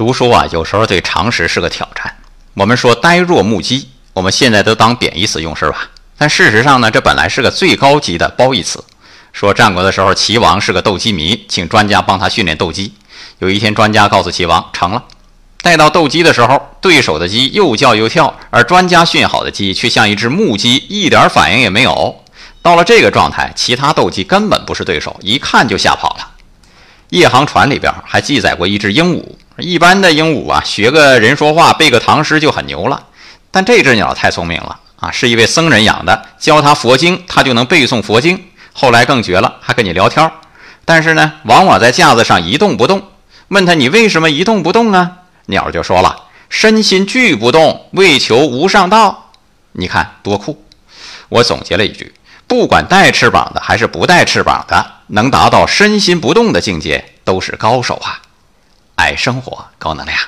读书啊，有时候对常识是个挑战。我们说呆若木鸡，我们现在都当贬义词用是吧？但事实上呢，这本来是个最高级的褒义词。说战国的时候，齐王是个斗鸡迷，请专家帮他训练斗鸡。有一天，专家告诉齐王，成了。待到斗鸡的时候，对手的鸡又叫又跳，而专家训好的鸡却像一只木鸡，一点反应也没有。到了这个状态，其他斗鸡根本不是对手，一看就吓跑了。夜航船里边还记载过一只鹦鹉，一般的鹦鹉啊，学个人说话，背个唐诗就很牛了。但这只鸟太聪明了啊，是一位僧人养的，教它佛经，它就能背诵佛经。后来更绝了，还跟你聊天。但是呢，往往在架子上一动不动。问他你为什么一动不动啊？鸟就说了：身心俱不动，为求无上道。你看多酷！我总结了一句。不管带翅膀的还是不带翅膀的，能达到身心不动的境界，都是高手啊！爱生活，高能量。